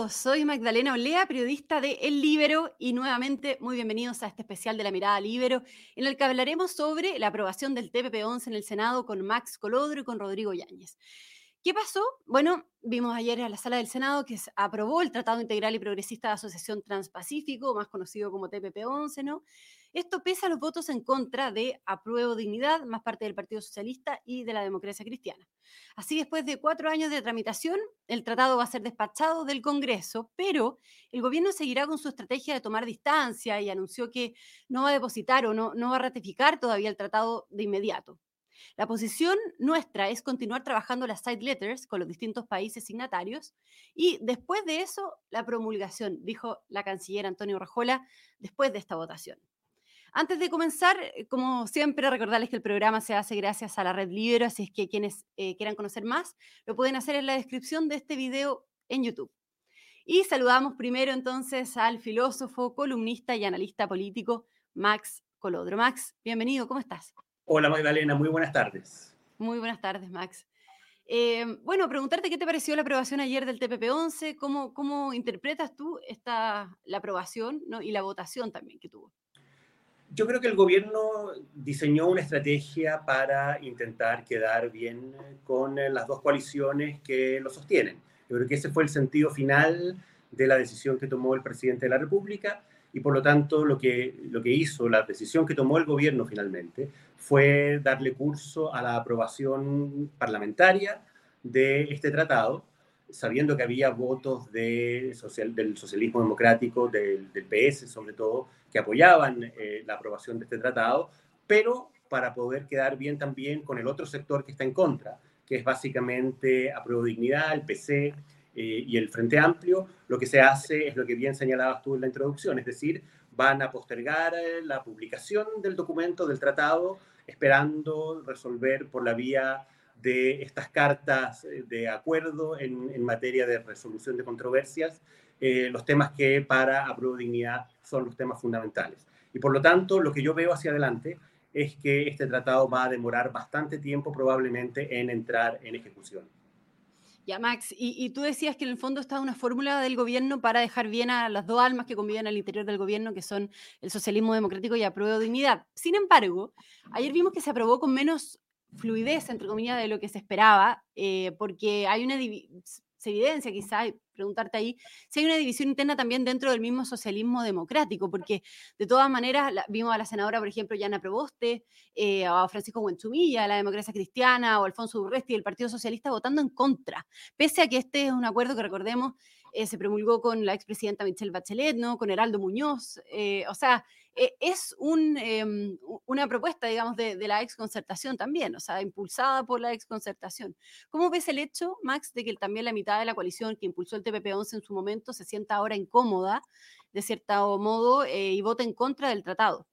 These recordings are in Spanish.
A soy Magdalena Olea, periodista de El Libero y nuevamente muy bienvenidos a este especial de la mirada Libero en el que hablaremos sobre la aprobación del TPP-11 en el Senado con Max Colodro y con Rodrigo Yáñez. ¿Qué pasó? Bueno, vimos ayer en la sala del Senado que aprobó el Tratado Integral y Progresista de Asociación Transpacífico, más conocido como TPP-11, ¿no? Esto pesa los votos en contra de Apruebo Dignidad, más parte del Partido Socialista y de la Democracia Cristiana. Así, después de cuatro años de tramitación, el tratado va a ser despachado del Congreso, pero el gobierno seguirá con su estrategia de tomar distancia y anunció que no va a depositar o no, no va a ratificar todavía el tratado de inmediato. La posición nuestra es continuar trabajando las side letters con los distintos países signatarios y después de eso, la promulgación, dijo la canciller Antonio Rajola, después de esta votación. Antes de comenzar, eh, como siempre, recordarles que el programa se hace gracias a la red Libero, así es que quienes eh, quieran conocer más lo pueden hacer en la descripción de este video en YouTube. Y saludamos primero entonces al filósofo, columnista y analista político Max Colodro. Max, bienvenido, ¿cómo estás? Hola Magdalena, muy buenas tardes. Muy buenas tardes, Max. Eh, bueno, preguntarte qué te pareció la aprobación ayer del TPP-11, cómo, cómo interpretas tú esta, la aprobación y la votación también que tuvo. Yo creo que el gobierno diseñó una estrategia para intentar quedar bien con las dos coaliciones que lo sostienen. Yo creo que ese fue el sentido final de la decisión que tomó el presidente de la República y por lo tanto lo que, lo que hizo, la decisión que tomó el gobierno finalmente, fue darle curso a la aprobación parlamentaria de este tratado, sabiendo que había votos de social, del socialismo democrático, del, del, PS sobre todo, que apoyaban eh, la aprobación de este tratado, pero para poder quedar bien también con el otro sector que está en contra, que es básicamente Apruebo Dignidad, el PC, eh, y el Frente Amplio, lo que se hace es lo que bien señalabas tú en la introducción, es decir, van a postergar eh, la publicación del documento, del tratado, esperando resolver por la vía de estas cartas eh, de acuerdo en, en materia de resolución de controversias, los temas que para Apruebo Dignidad son los temas fundamentales. Y por lo tanto, lo que yo veo hacia adelante es que este tratado va a demorar bastante tiempo probablemente en entrar en ejecución. Ya, Max, y, tú decías que en el fondo está una fórmula del gobierno para dejar bien a las dos almas que conviven al interior del gobierno, que son el socialismo democrático y apruebo dignidad. Sin embargo, ayer vimos que se aprobó con menos fluidez, entre comillas, de lo que se esperaba, eh, porque hay una se evidencia quizá, preguntarte ahí, si hay una división interna también dentro del mismo socialismo democrático, porque de todas maneras vimos a la senadora, por ejemplo, Yana Proboste, eh, a Francisco Buenchumilla, la democracia cristiana, o Alfonso Urresti del Partido Socialista votando en contra, pese a que este es un acuerdo que recordemos eh, se promulgó con la expresidenta Michelle Bachelet, ¿no? con Heraldo Muñoz, eh, o sea, eh, es em, una propuesta, digamos, de, de, la exconcertación también, o sea, impulsada por la exconcertación. ¿Cómo ves el hecho, Max, de que también la mitad de la coalición que impulsó el TPP-11 en su momento se sienta ahora incómoda, de cierto modo, y vote en contra del tratado?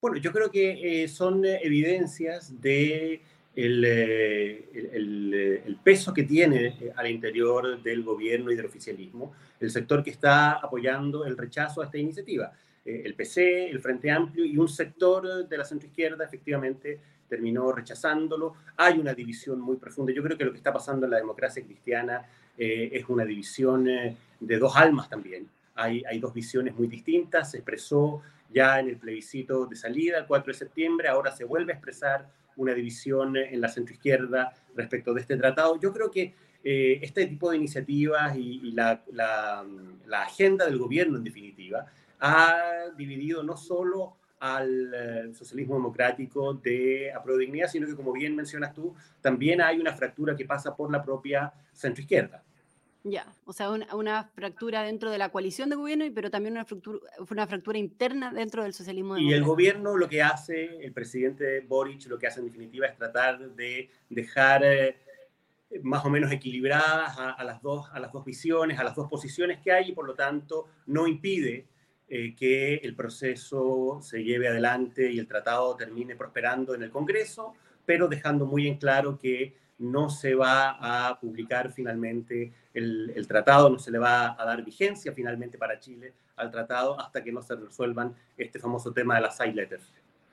Bueno, yo creo que son evidencias de eh, peso que tiene eh, al interior del gobierno y del oficialismo, el sector que está apoyando el rechazo a esta iniciativa. Eh, el PC, el Frente Amplio y un sector de la centroizquierda efectivamente terminó rechazándolo. Hay una división muy profunda. Yo creo que lo que está pasando en la democracia cristiana es una división de dos almas también. Hay, hay dos visiones muy distintas. Se expresó ya en el plebiscito de salida el 4 de septiembre, ahora se vuelve a expresar una división en la centroizquierda respecto de este tratado. Yo creo que eh, este tipo de iniciativas y, la, agenda del gobierno, en definitiva, ha dividido no solo al eh, socialismo democrático de dignidad, sino que, como bien mencionas tú, también hay una fractura que pasa por la propia centroizquierda. Ya, o sea, una, fractura dentro de la coalición de gobierno, pero también una fractura, una fractura interna dentro del socialismo. Y el gobierno lo que hace, el presidente Boric lo que hace en definitiva es tratar de dejar eh, más o menos equilibradas a, las dos, a las dos visiones, a las dos posiciones que hay y por lo tanto no impide eh, que el proceso se lleve adelante y el tratado termine prosperando en el Congreso, pero dejando muy en claro que no se va a publicar finalmente el, tratado, no se le va a dar vigencia finalmente para Chile al tratado hasta que no se resuelvan este famoso tema de las side letters.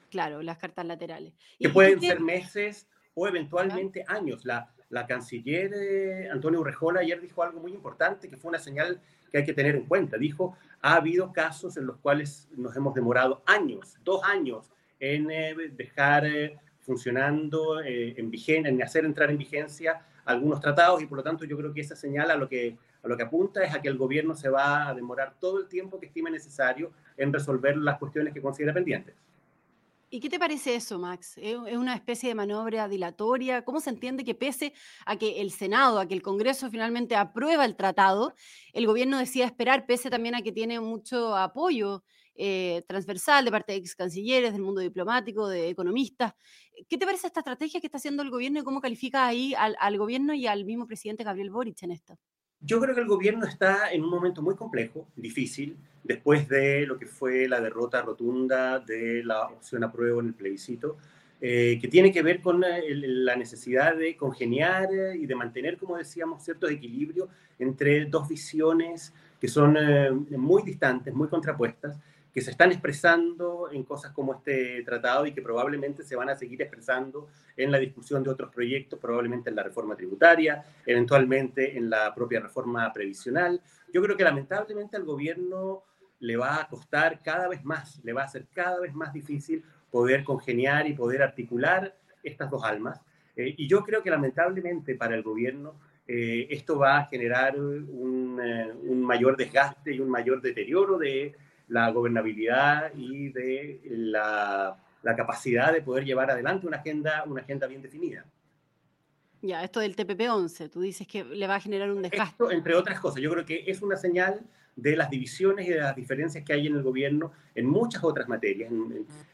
Claro, las cartas laterales. Que pueden ser meses o eventualmente años. La, la canciller eh, Antonio Urrejola ayer dijo algo muy importante, que fue una señal que hay que tener en cuenta. Dijo, ha habido casos en los cuales nos hemos demorado años, dos años, en eh, dejar eh, funcionando, en, en hacer entrar en vigencia algunos tratados y por lo tanto yo creo que esa señal a lo que, a lo que apunta es a que el gobierno se va a demorar todo el tiempo que estime necesario en resolver las cuestiones que considera pendientes. ¿Y qué te parece eso, Max? ¿Es una especie de maniobra dilatoria? ¿Cómo se entiende que pese a que el Senado, a que el Congreso finalmente aprueba el tratado, el gobierno decida esperar, pese también a que tiene mucho apoyo eh, transversal de parte de ex cancilleres, del mundo diplomático, de economistas? ¿Qué te parece esta estrategia que está haciendo el gobierno y cómo califica ahí al, al gobierno y al mismo presidente Gabriel Boric en esto? Yo creo que el gobierno está en un momento muy complejo, difícil, después de lo que fue la derrota rotunda de la opción a prueba en el plebiscito, eh, que tiene que ver con eh, la necesidad de congeniar eh, y de mantener, como decíamos, ciertos equilibrios entre dos visiones que son muy distantes, muy contrapuestas, que se están expresando en cosas como este tratado y que probablemente se van a seguir expresando en la discusión de otros proyectos, probablemente en la reforma tributaria, eventualmente en la propia reforma previsional. Yo creo que lamentablemente al gobierno le va a costar cada vez más, le va a ser cada vez más difícil poder congeniar y poder articular estas dos almas. Eh, y yo creo que lamentablemente para el gobierno eh, esto va a generar eh, un mayor desgaste y un mayor deterioro de la gobernabilidad y de la, la, capacidad de poder llevar adelante una agenda, una agenda bien definida. Ya, esto del TPP-11, tú dices que le va a generar un desgaste. Entre otras cosas, yo creo que es una señal de las divisiones y de las diferencias que hay en el gobierno en muchas otras materias,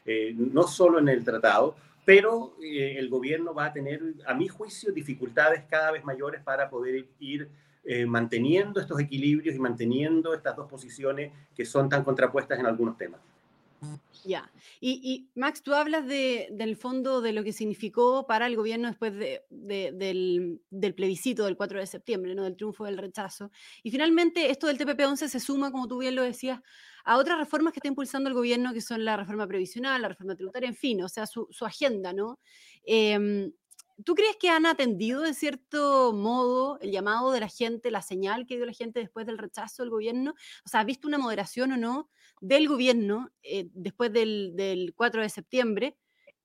eh, no solo en el tratado, pero eh, el gobierno va a tener, a mi juicio, dificultades cada vez mayores para poder ir eh, manteniendo estos equilibrios y manteniendo estas dos posiciones que son tan contrapuestas en algunos temas. Ya. Y, Max, tú hablas de, del fondo de lo que significó para el gobierno después de, del, del, plebiscito del 4 de septiembre, ¿no? del triunfo del rechazo. Y finalmente, esto del TPP-11 se suma, como tú bien lo decías, a otras reformas que está impulsando el gobierno, que son la reforma previsional, la reforma tributaria, en fin, o sea, su, su agenda, ¿no? Eh, ¿Tú crees que han atendido de cierto modo el llamado de la gente, la señal que dio la gente después del rechazo del gobierno? O sea, ¿has visto una moderación o no del gobierno eh, después del, 4 de septiembre?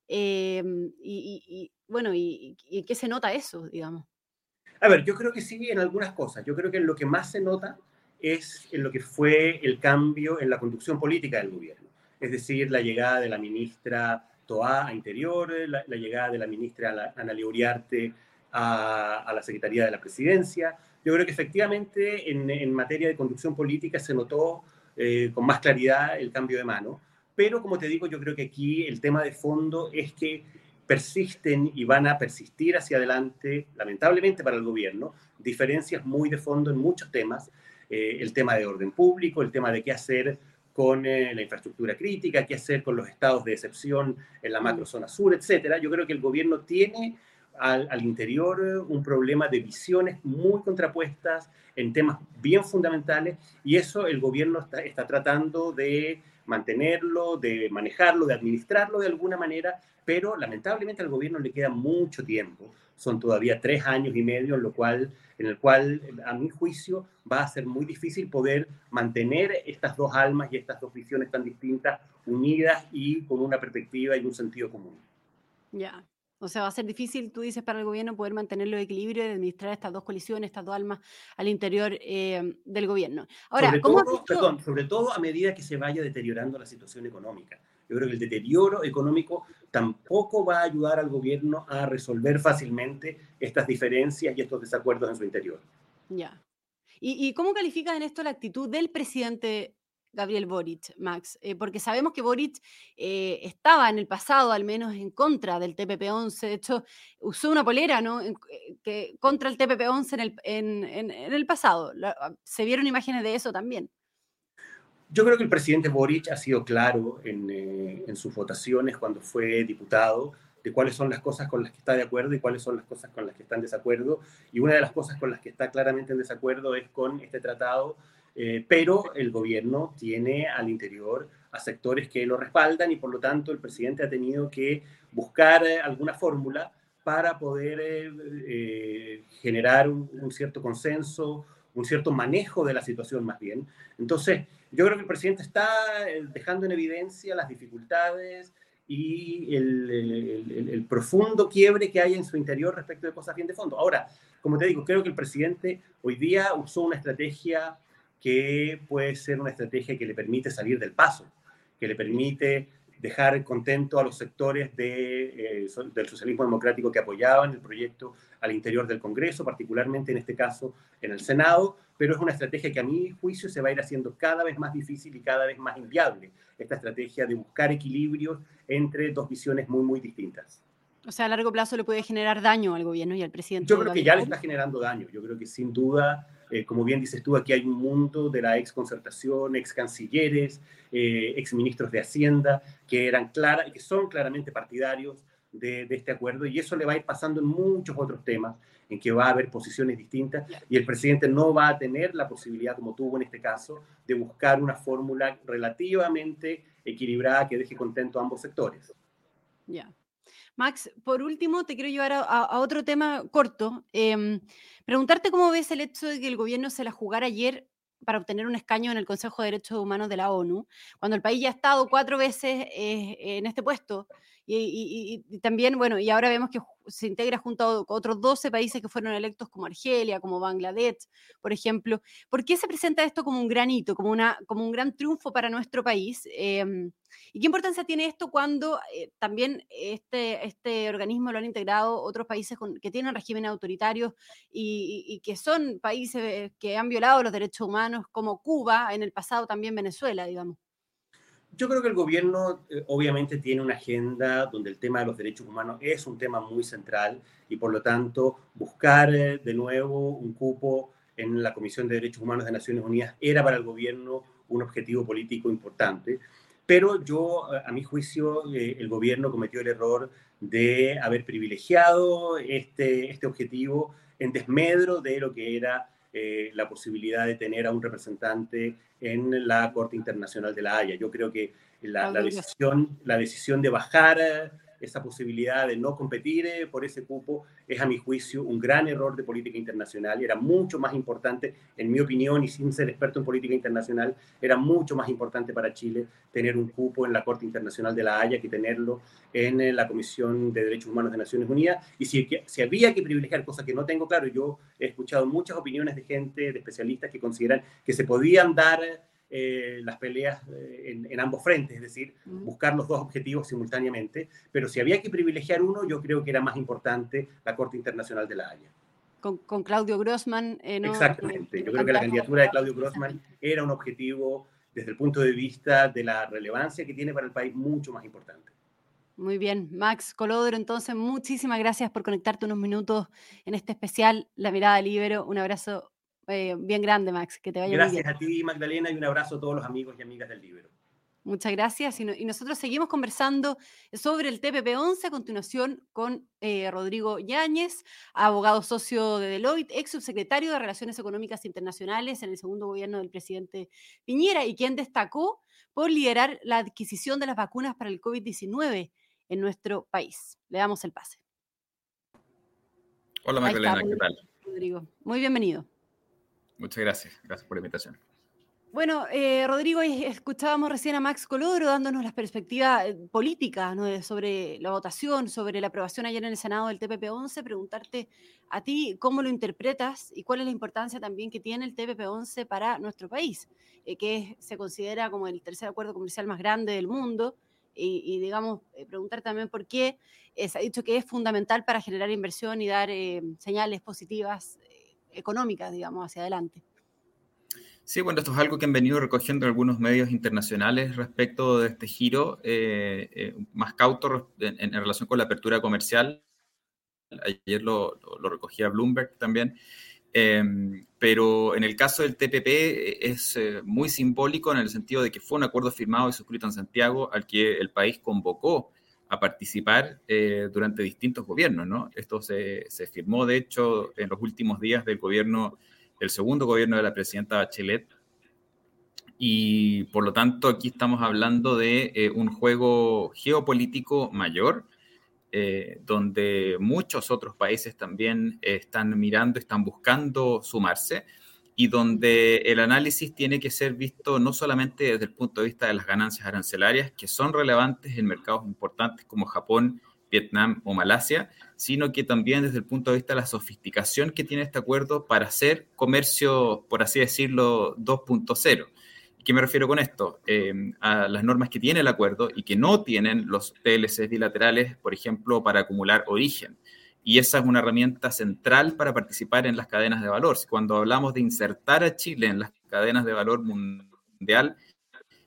Em, y, bueno, y, qué se nota eso, digamos? A ver, yo creo que sí en algunas cosas. Yo creo que lo que más se nota es en lo que fue el cambio en la conducción política del gobierno. Es decir, la llegada de la ministra Toa a Interior, la, llegada de la ministra Ana Uriarte a, la Secretaría de la Presidencia. Yo creo que efectivamente en, materia de conducción política se notó eh, con más claridad el cambio de mano, pero como te digo, yo creo que aquí el tema de fondo es que persisten y van a persistir hacia adelante, lamentablemente para el gobierno, diferencias muy de fondo en muchos temas, eh, el tema de orden público, el tema de qué hacer con eh, la infraestructura crítica, qué hacer con los estados de excepción en la macrozona sur, etcétera. Yo creo que el gobierno tiene al, interior eh, un problema de visiones muy contrapuestas en temas bien fundamentales y eso el gobierno está, está tratando de mantenerlo, de manejarlo, de administrarlo de alguna manera, pero lamentablemente al gobierno le queda mucho tiempo. Son todavía tres años y medio, en, lo cual, en el cual, a mi juicio, va a ser muy difícil poder mantener estas dos almas y estas dos visiones tan distintas unidas y con una perspectiva y un sentido común. Ya, o sea, va a ser difícil, tú dices, para el gobierno poder mantener los equilibrios y administrar estas dos colisiones, estas dos almas al interior eh, del gobierno. Ahora, sobre ¿cómo todo, perdón, sobre todo a medida que se vaya deteriorando la situación económica. Yo creo que el deterioro económico tampoco va a ayudar al gobierno a resolver fácilmente estas diferencias y estos desacuerdos en su interior. Ya. ¿Y, y cómo calificas en esto la actitud del presidente Gabriel Boric, Max, eh, porque sabemos que Boric eh, estaba en el pasado al menos en contra del TPP-11, de hecho usó una polera ¿no? Eh, que, contra el TPP-11 en el, en, en, el pasado. Ah, ¿Se vieron imágenes de eso también? Yo creo que el presidente Boric ha sido claro en, en sus votaciones cuando fue diputado de cuáles son las cosas con las que está de acuerdo y cuáles son las cosas con las que está en desacuerdo. Y una de las cosas con las que está claramente en desacuerdo es con este tratado eh, pero el gobierno tiene al interior a sectores que lo respaldan y por lo tanto el presidente ha tenido que buscar eh, alguna fórmula para poder eh, eh, generar un, cierto consenso, un cierto manejo de la situación más bien. Entonces, yo creo que el presidente está dejando en evidencia las dificultades y el, el, profundo quiebre que hay en su interior respecto de cosas bien de fondo. Ahora, como te digo, creo que el presidente hoy día usó una estrategia que puede ser una estrategia que le permite salir del paso, que le permite dejar contento a los sectores de, eh, del socialismo democrático que apoyaban el proyecto al interior del Congreso, particularmente en este caso en el Senado, pero es una estrategia que a mi juicio se va a ir haciendo cada vez más difícil y cada vez más inviable, esta estrategia de buscar equilibrios entre dos visiones muy, muy distintas. O sea, a largo plazo le puede generar daño al gobierno y al presidente. Yo creo que ya le está generando daño. Yo creo que sin duda, eh, como bien dices tú, aquí hay un mundo de la ex concertación, ex cancilleres, eh, ex ministros de Hacienda, que eran clara, que son claramente partidarios de, de, este acuerdo y eso le va a ir pasando en muchos otros temas en que va a haber posiciones distintas y el presidente no va a tener la posibilidad, como tuvo en este caso, de buscar una fórmula relativamente equilibrada que deje contento a ambos sectores. Ya. Max, por último, te quiero llevar a, otro tema corto. Em, preguntarte cómo ves el hecho de que el gobierno se la jugara ayer para obtener un escaño en el Consejo de Derechos Humanos de la ONU, cuando el país ya ha estado cuatro veces eh, en este puesto y, también, bueno, y ahora vemos que se integra junto a otros 12 países que fueron electos como Argelia, como Bangladesh, por ejemplo. ¿Por qué se presenta esto como un gran hito, como, una, como un gran triunfo para nuestro país? Em, ¿Y qué importancia tiene esto cuando eh, también este, este organismo lo han integrado otros países que tienen régimen autoritarios y, y, que son países que han violado los derechos humanos, como Cuba, en el pasado también Venezuela, digamos? Yo creo que el gobierno eh, obviamente tiene una agenda donde el tema de los derechos humanos es un tema muy central y por lo tanto buscar eh, de nuevo un cupo en la Comisión de Derechos Humanos de Naciones Unidas era para el gobierno un objetivo político importante. Pero yo, a mi juicio, eh, el gobierno cometió el error de haber privilegiado este, este objetivo en desmedro de lo que era eh, la posibilidad de tener a un representante en la Corte Internacional de la Haya. Yo creo que la, la decisión, la decisión de bajar esa posibilidad de no competir eh, por ese cupo es, a mi juicio, un gran error de política internacional. Era mucho más importante, en mi opinión, y sin ser experto en política internacional, era mucho más importante para Chile tener un cupo en la Corte Internacional de la Haya que tenerlo en eh, la Comisión de Derechos Humanos de Naciones Unidas. Y si, si había que privilegiar, cosas que no tengo claro, yo he escuchado muchas opiniones de gente, de especialistas que consideran que se podían dar eh, las peleas eh, en, ambos frentes, es decir, buscar los dos objetivos simultáneamente. Pero si había que privilegiar uno, yo creo que era más importante la Corte Internacional de la Haya. Con, Claudio Grossman. Eh, Exactamente. Yo creo que la candidatura de Claudio Grossman era un objetivo desde el punto de vista de la relevancia que tiene para el país mucho más importante. Muy bien, Max Colodro, entonces muchísimas gracias por conectarte unos minutos en este especial La Mirada Libero. Un abrazo eh, bien grande, Max. Que te vaya gracias bien. a ti, Magdalena, y un abrazo a todos los amigos y amigas del libro. Muchas gracias. Y, nosotros seguimos conversando sobre el TPP-11 a continuación con eh, Rodrigo Yáñez, abogado socio de Deloitte, ex subsecretario de Relaciones Económicas Internacionales en el segundo gobierno del presidente Piñera y quien destacó por liderar la adquisición de las vacunas para el COVID-19 en nuestro país. Le damos el pase. Hola Magdalena, ¿qué tal? Rodrigo, muy bienvenido. Muchas gracias. Gracias por la invitación. Bueno, eh, Rodrigo, escuchábamos recién a Max Colodro dándonos las perspectivas eh, políticas sobre la votación, sobre la aprobación ayer en el Senado del TPP-11. Preguntarte a ti cómo lo interpretas y cuál es la importancia también que tiene el TPP-11 para nuestro país, eh, que se considera como el tercer acuerdo comercial más grande del mundo. Y, digamos, preguntar también por qué se ha dicho que es fundamental para generar inversión y dar señales positivas económicas, digamos, hacia adelante. Sí, bueno, esto es algo que han venido recogiendo algunos medios internacionales respecto de este giro eh, eh, más cauto en, relación con la apertura comercial. Ayer lo, recogía Bloomberg también. Em, pero en el caso del TPP eh, es muy simbólico en el sentido de que fue un acuerdo firmado y suscrito en Santiago al que el país convocó a participar eh, durante distintos gobiernos, ¿no? Esto se, se, firmó, de hecho, en los últimos días del gobierno, el segundo gobierno de la presidenta Bachelet, y por lo tanto aquí estamos hablando de eh, un juego geopolítico mayor eh, donde muchos otros países también están mirando, están buscando sumarse y donde el análisis tiene que ser visto no solamente desde el punto de vista de las ganancias arancelarias, que son relevantes en mercados importantes como Japón, Vietnam o Malasia, sino que también desde el punto de vista de la sofisticación que tiene este acuerdo para hacer comercio, por así decirlo, 2.0. ¿Qué me refiero con esto? Eh, a las normas que tiene el acuerdo y que no tienen los TLCs bilaterales, por ejemplo, para acumular origen. Y esa es una herramienta central para participar en las cadenas de valor. Cuando hablamos de insertar a Chile en las cadenas de valor mundial,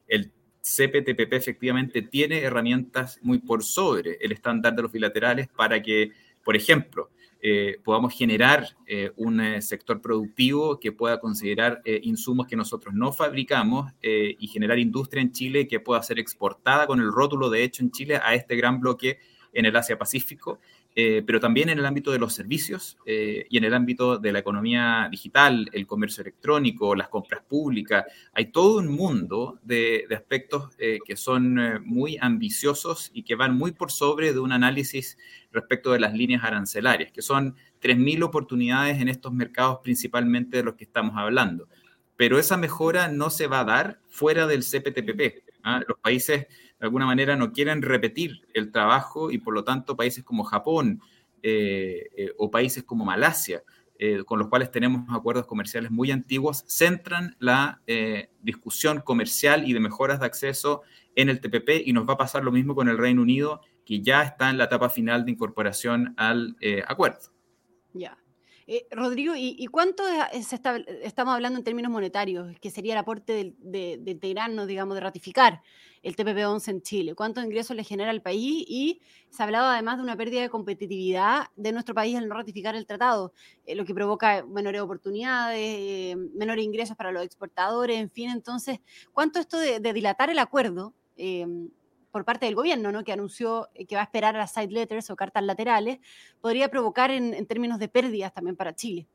el CPTPP efectivamente tiene herramientas muy por sobre el estándar de los bilaterales para que, por ejemplo, eh, podamos generar eh, un eh, sector productivo que pueda considerar insumos que nosotros no fabricamos y generar industria en Chile que pueda ser exportada con el rótulo de hecho en Chile a este gran bloque en el Asia-Pacífico eh, pero también en el ámbito de los servicios eh, y en el ámbito de la economía digital, el comercio electrónico, las compras públicas. Hay todo un mundo de, aspectos eh, que son muy ambiciosos y que van muy por sobre de un análisis respecto de las líneas arancelarias, que son 3.000 oportunidades en estos mercados principalmente de los que estamos hablando. Pero esa mejora no se va a dar fuera del CPTPP. ¿ah? Los países de alguna manera no quieren repetir el trabajo y por lo tanto países como Japón eh, eh, o países como Malasia, eh, con los cuales tenemos acuerdos comerciales muy antiguos, centran la discusión comercial y de mejoras de acceso en el TPP y nos va a pasar lo mismo con el Reino Unido, que ya está en la etapa final de incorporación al acuerdo. Ya. Rodrigo, ¿y, cuánto estamos hablando en términos monetarios, que sería el aporte de, de, de integrarnos, digamos, de ratificar el TPP-11 en Chile, cuántos ingresos le genera al país y se ha hablado además de una pérdida de competitividad de nuestro país al no ratificar el tratado, eh, lo que provoca menores oportunidades, eh, menores ingresos para los exportadores, en fin, entonces, ¿cuánto esto de, dilatar el acuerdo? Por parte del gobierno, ¿no? que anunció que va a esperar a las side letters o cartas laterales, podría provocar en términos de pérdidas también para Chile.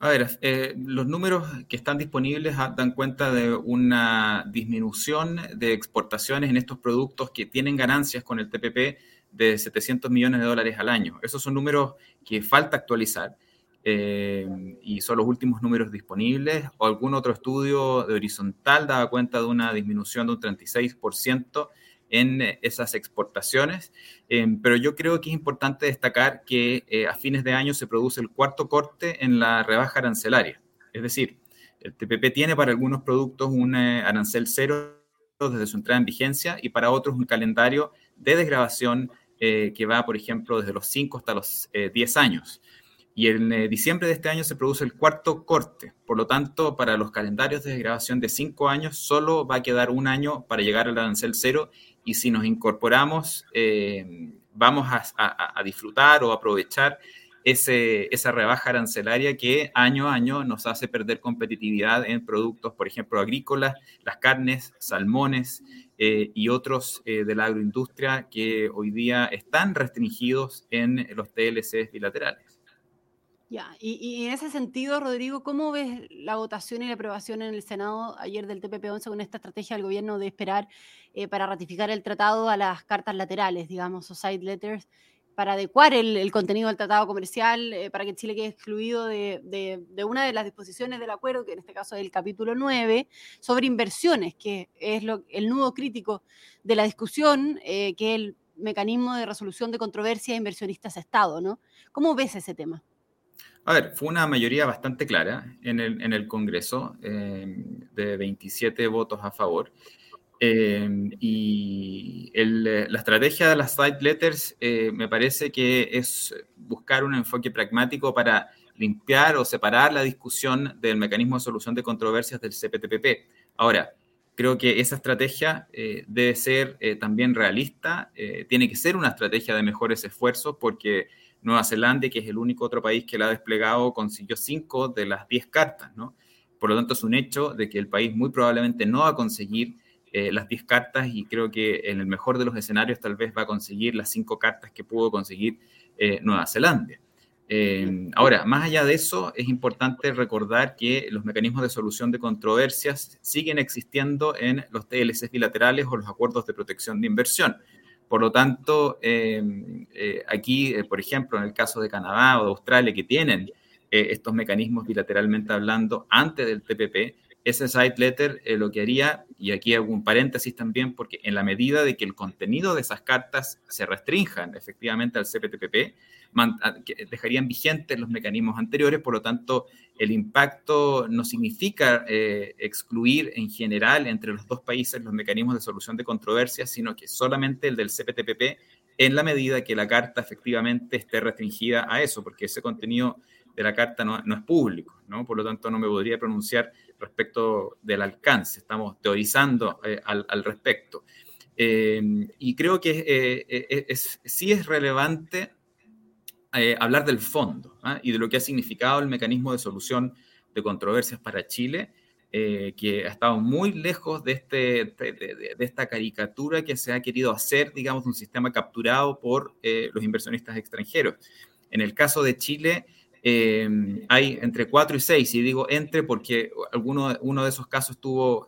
A ver, eh, los números que están disponibles dan cuenta de una disminución de exportaciones en estos productos que tienen ganancias con el TPP de 700 millones de dólares al año. Esos son números que falta actualizar eh, y son los últimos números disponibles. O algún otro estudio de horizontal daba cuenta de una disminución de un 36% en eh, esas exportaciones, eh, pero yo creo que es importante destacar que eh, a fines de año se produce el cuarto corte en la rebaja arancelaria. Es decir, el TPP tiene para algunos productos un arancel cero desde su entrada en vigencia y para otros un calendario de desgrabación que va, por ejemplo, desde los 5 hasta los 10 años. Y en diciembre de este año se produce el cuarto corte. Por lo tanto, para los calendarios de desgrabación de 5 años, solo va a quedar un año para llegar al arancel cero y si nos incorporamos, eh, vamos a, disfrutar o aprovechar ese, esa rebaja arancelaria que año a año nos hace perder competitividad en productos, por ejemplo, agrícolas, las carnes, salmones eh, y otros eh, de la agroindustria que hoy día están restringidos en los TLCs bilaterales. Ya, y, en ese sentido, Rodrigo, ¿cómo ves la votación y la aprobación en el Senado ayer del TPP-11 con esta estrategia del gobierno de esperar eh, para ratificar el tratado a las cartas laterales, digamos, o side letters, para adecuar el, contenido del tratado comercial, eh, para que Chile quede excluido de, una de las disposiciones del acuerdo, que en este caso es el capítulo 9, sobre inversiones, que es lo, el nudo crítico de la discusión, eh, que es el mecanismo de resolución de controversia de inversionistas-Estado, ¿no? ¿Cómo ves ese tema? A ver, fue una mayoría bastante clara en el, en el Congreso, eh, de 27 votos a favor. Eh, y la estrategia de las side letters eh, me parece que es buscar un enfoque pragmático para limpiar o separar la discusión del mecanismo de solución de controversias del CPTPP. Ahora, creo que esa estrategia debe ser también realista, tiene que ser una estrategia de mejores esfuerzos porque Nueva Zelanda, que es el único otro país que la ha desplegado, consiguió cinco de las diez cartas, ¿no? Por lo tanto, es un hecho de que el país muy probablemente no va a conseguir eh, las diez cartas y creo que en el mejor de los escenarios tal vez va a conseguir las cinco cartas que pudo conseguir eh, Nueva Zelanda. Eh, ahora, más allá de eso, es importante recordar que los mecanismos de solución de controversias siguen existiendo en los TLCs bilaterales o los acuerdos de protección de inversión Por lo tanto, aquí, por ejemplo, en el caso de Canadá o de Australia, que tienen estos mecanismos bilateralmente hablando antes del TPP, ese side letter lo que haría, y aquí hago un paréntesis también, porque en la medida de que el contenido de esas cartas se restrinjan efectivamente al CPTPP, dejarían vigentes los mecanismos anteriores, por lo tanto, el impacto no significa eh, excluir en general entre los dos países los mecanismos de solución de controversias, sino que solamente el del CPTPP en la medida que la carta efectivamente esté restringida a eso, porque ese contenido de la carta no, es público, ¿no? Por lo tanto, no me podría pronunciar respecto del alcance. Estamos teorizando eh, al, respecto. Eh, y creo que sí es relevante eh, hablar del fondo ¿ah? y de lo que ha significado el mecanismo de solución de controversias para Chile, eh, que ha estado muy lejos de, este, de, esta caricatura que se ha querido hacer, digamos, un sistema capturado por eh, los inversionistas extranjeros. En el caso de Chile, hay entre cuatro y seis, y digo entre porque alguno, uno de esos casos tuvo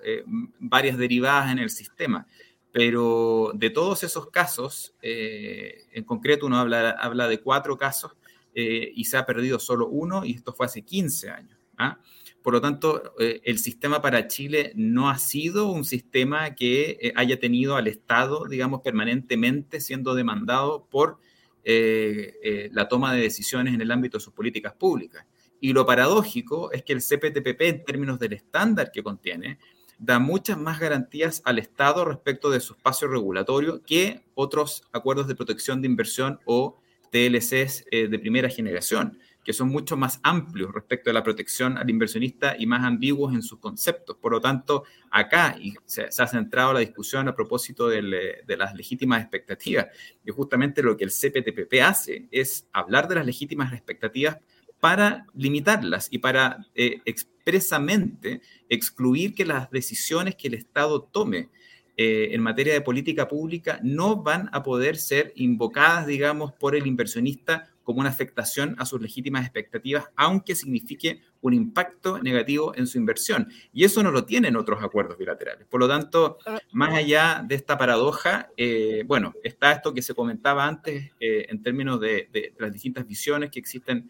varias derivadas en el sistema. Pero de todos esos casos, eh, en concreto uno habla, habla de cuatro casos eh, y se ha perdido solo uno y esto fue hace 15 años. ¿ah? Por lo tanto, eh, el sistema para Chile no ha sido un sistema que haya tenido al Estado, digamos, permanentemente siendo demandado por la toma de decisiones en el ámbito de sus políticas públicas. Y lo paradójico es que el CPTPP, en términos del estándar que contiene, da muchas más garantías al Estado respecto de su espacio regulatorio que otros acuerdos de protección de inversión o TLCs eh, de primera generación, que son mucho más amplios respecto a la protección al inversionista y más ambiguos en sus conceptos. Por lo tanto, acá se, ha centrado la discusión a propósito eh, de las legítimas expectativas. Y justamente lo que el CPTPP hace es hablar de las legítimas expectativas para limitarlas y para eh, expresamente excluir que las decisiones que el Estado tome eh, en materia de política pública no van a poder ser invocadas, digamos, por el inversionista como una afectación a sus legítimas expectativas, aunque signifique un impacto negativo en su inversión. Y eso no lo tienen otros acuerdos bilaterales. Por lo tanto, más allá de esta paradoja, eh, bueno, está esto que se comentaba antes en términos de, de, las distintas visiones que existen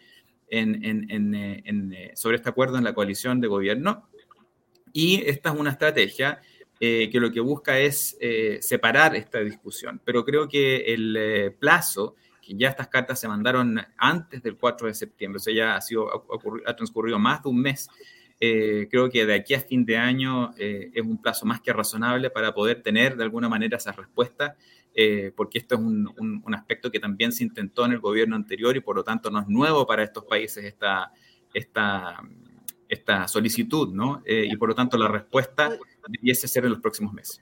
eh, eh, sobre este acuerdo en la coalición de gobierno. Y esta es una estrategia eh, que lo que busca es separar esta discusión. Pero creo que el plazo, ya estas cartas se mandaron antes del 4 de septiembre, o sea, ya ha, sido, transcurrido más de un mes, creo que de aquí a fin de año es un plazo más que razonable para poder tener de alguna manera esa respuesta eh, porque esto es un, aspecto que también se intentó en el gobierno anterior y por lo tanto no es nuevo para estos países esta, esta, solicitud, ¿no? Eh, y por lo tanto la respuesta debiese ser en los próximos meses.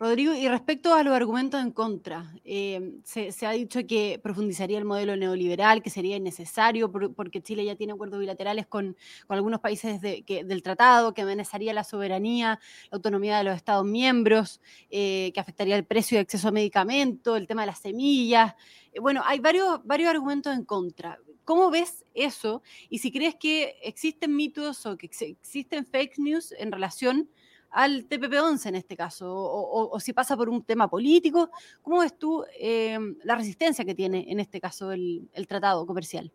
Rodrigo, y respecto a los argumentos en contra, eh, se, ha dicho que profundizaría el modelo neoliberal, que sería innecesario porque Chile ya tiene acuerdos bilaterales con, algunos países del tratado, que amenazaría la soberanía, la autonomía de los Estados miembros, eh, que afectaría el precio de acceso a medicamentos, el tema de las semillas. Eh, bueno, hay varios, varios argumentos en contra. ¿Cómo ves eso? Y si crees que existen mitos o que existen fake news en relación al TPP-11 en este caso, o, si pasa por un tema político. ¿Cómo ves tú em, la resistencia que tiene en este caso el, tratado comercial?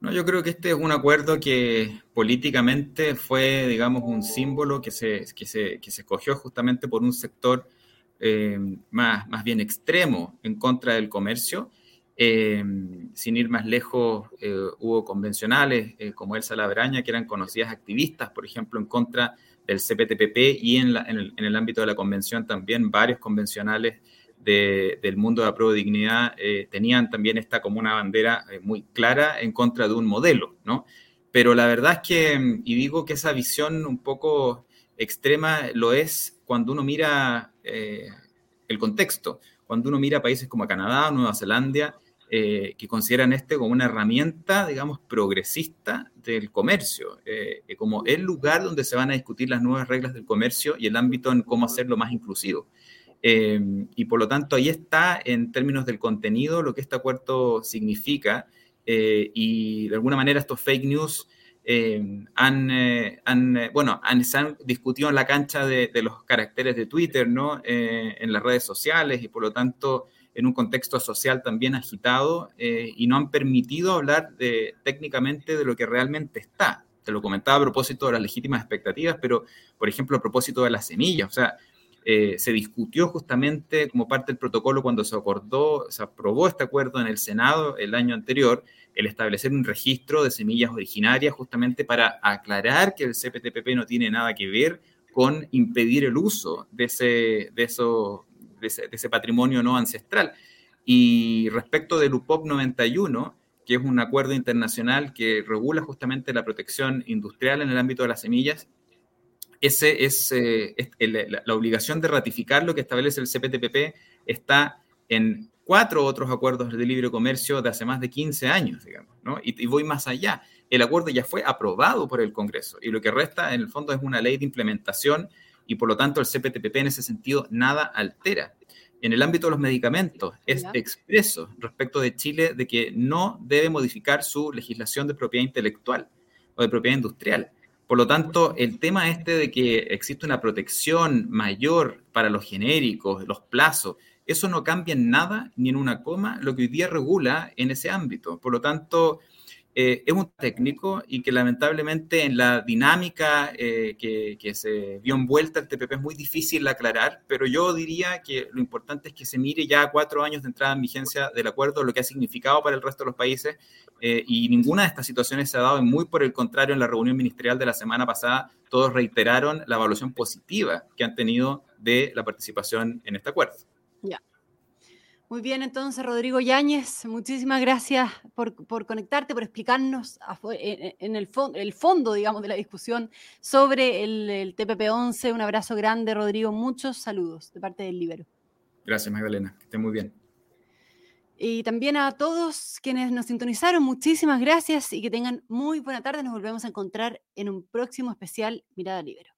No, yo creo que este es un acuerdo que políticamente fue, digamos, un símbolo que se, que se, que se escogió justamente por un sector em, más, más bien extremo en contra del comercio. Em, sin ir más lejos, eh, hubo convencionales eh, como Elsa Labraña, que eran conocidas activistas, por ejemplo, en contra del CPTPP y en, el, ámbito de la convención también varios convencionales del mundo de la prueba de dignidad eh, tenían también esta como una bandera eh, muy clara en contra de un modelo, ¿no? Pero la verdad es que, y digo que esa visión un poco extrema lo es cuando uno mira eh, el contexto, cuando uno mira países como Canadá, Nueva Zelanda, eh, que consideran este como una herramienta, digamos, progresista del comercio, eh, como el lugar donde se van a discutir las nuevas reglas del comercio y el ámbito en cómo hacerlo más inclusivo. Eh, y por lo tanto, ahí está en términos del contenido lo que este acuerdo significa y de alguna manera estos fake news han, han, bueno, han, se han discutido en la cancha de los caracteres de Twitter, ¿no? en las redes sociales y por lo tanto en un contexto social también agitado eh, y no han permitido hablar de, técnicamente de lo que realmente está. Te lo comentaba a propósito de las legítimas expectativas, pero por ejemplo a propósito de las semillas, o sea, eh, se discutió justamente como parte del protocolo cuando se acordó, se aprobó este acuerdo en el Senado el año anterior, el establecer un registro de semillas originarias justamente para aclarar que el CPTPP no tiene nada que ver con impedir el uso de ese, de eso, de ese, patrimonio no ancestral. Y respecto del UPOP 91, que es un acuerdo internacional que regula justamente la protección industrial en el ámbito de las semillas, ese es, eh, la, obligación de ratificar lo que establece el CPTPP está en cuatro otros acuerdos de libre comercio de hace más de 15 años, digamos, ¿no? y, voy más allá. El acuerdo ya fue aprobado por el Congreso y lo que resta en el fondo es una ley de implementación y por lo tanto el CPTPP en ese sentido nada altera. En el ámbito de los medicamentos es expreso respecto de Chile de que no debe modificar su legislación de propiedad intelectual o de propiedad industrial. Por lo tanto, el tema este de que existe una protección mayor para los genéricos, los plazos, eso no cambia en nada ni en una coma lo que hoy día regula en ese ámbito. Por lo tanto, eh, es un técnico y que lamentablemente en la dinámica eh, que, que, se vio envuelta el TPP es muy difícil aclarar, pero yo diría que lo importante es que se mire ya cuatro años de entrada en vigencia del acuerdo, lo que ha significado para el resto de los países eh, y ninguna de estas situaciones se ha dado, y muy por el contrario, en la reunión ministerial de la semana pasada, todos reiteraron la evaluación positiva que han tenido de la participación en este acuerdo. Ya. Muy bien, entonces, Rodrigo Yáñez, muchísimas gracias por, conectarte, por explicarnos en el, el, fondo, digamos, de la discusión sobre el, TPP-11. Un abrazo grande, Rodrigo. Muchos saludos de parte del Libero. Gracias, Magdalena. Que esté muy bien. Y también a todos quienes nos sintonizaron, muchísimas gracias y que tengan muy buena tarde. Nos volvemos a encontrar en un próximo especial Mirada Libero.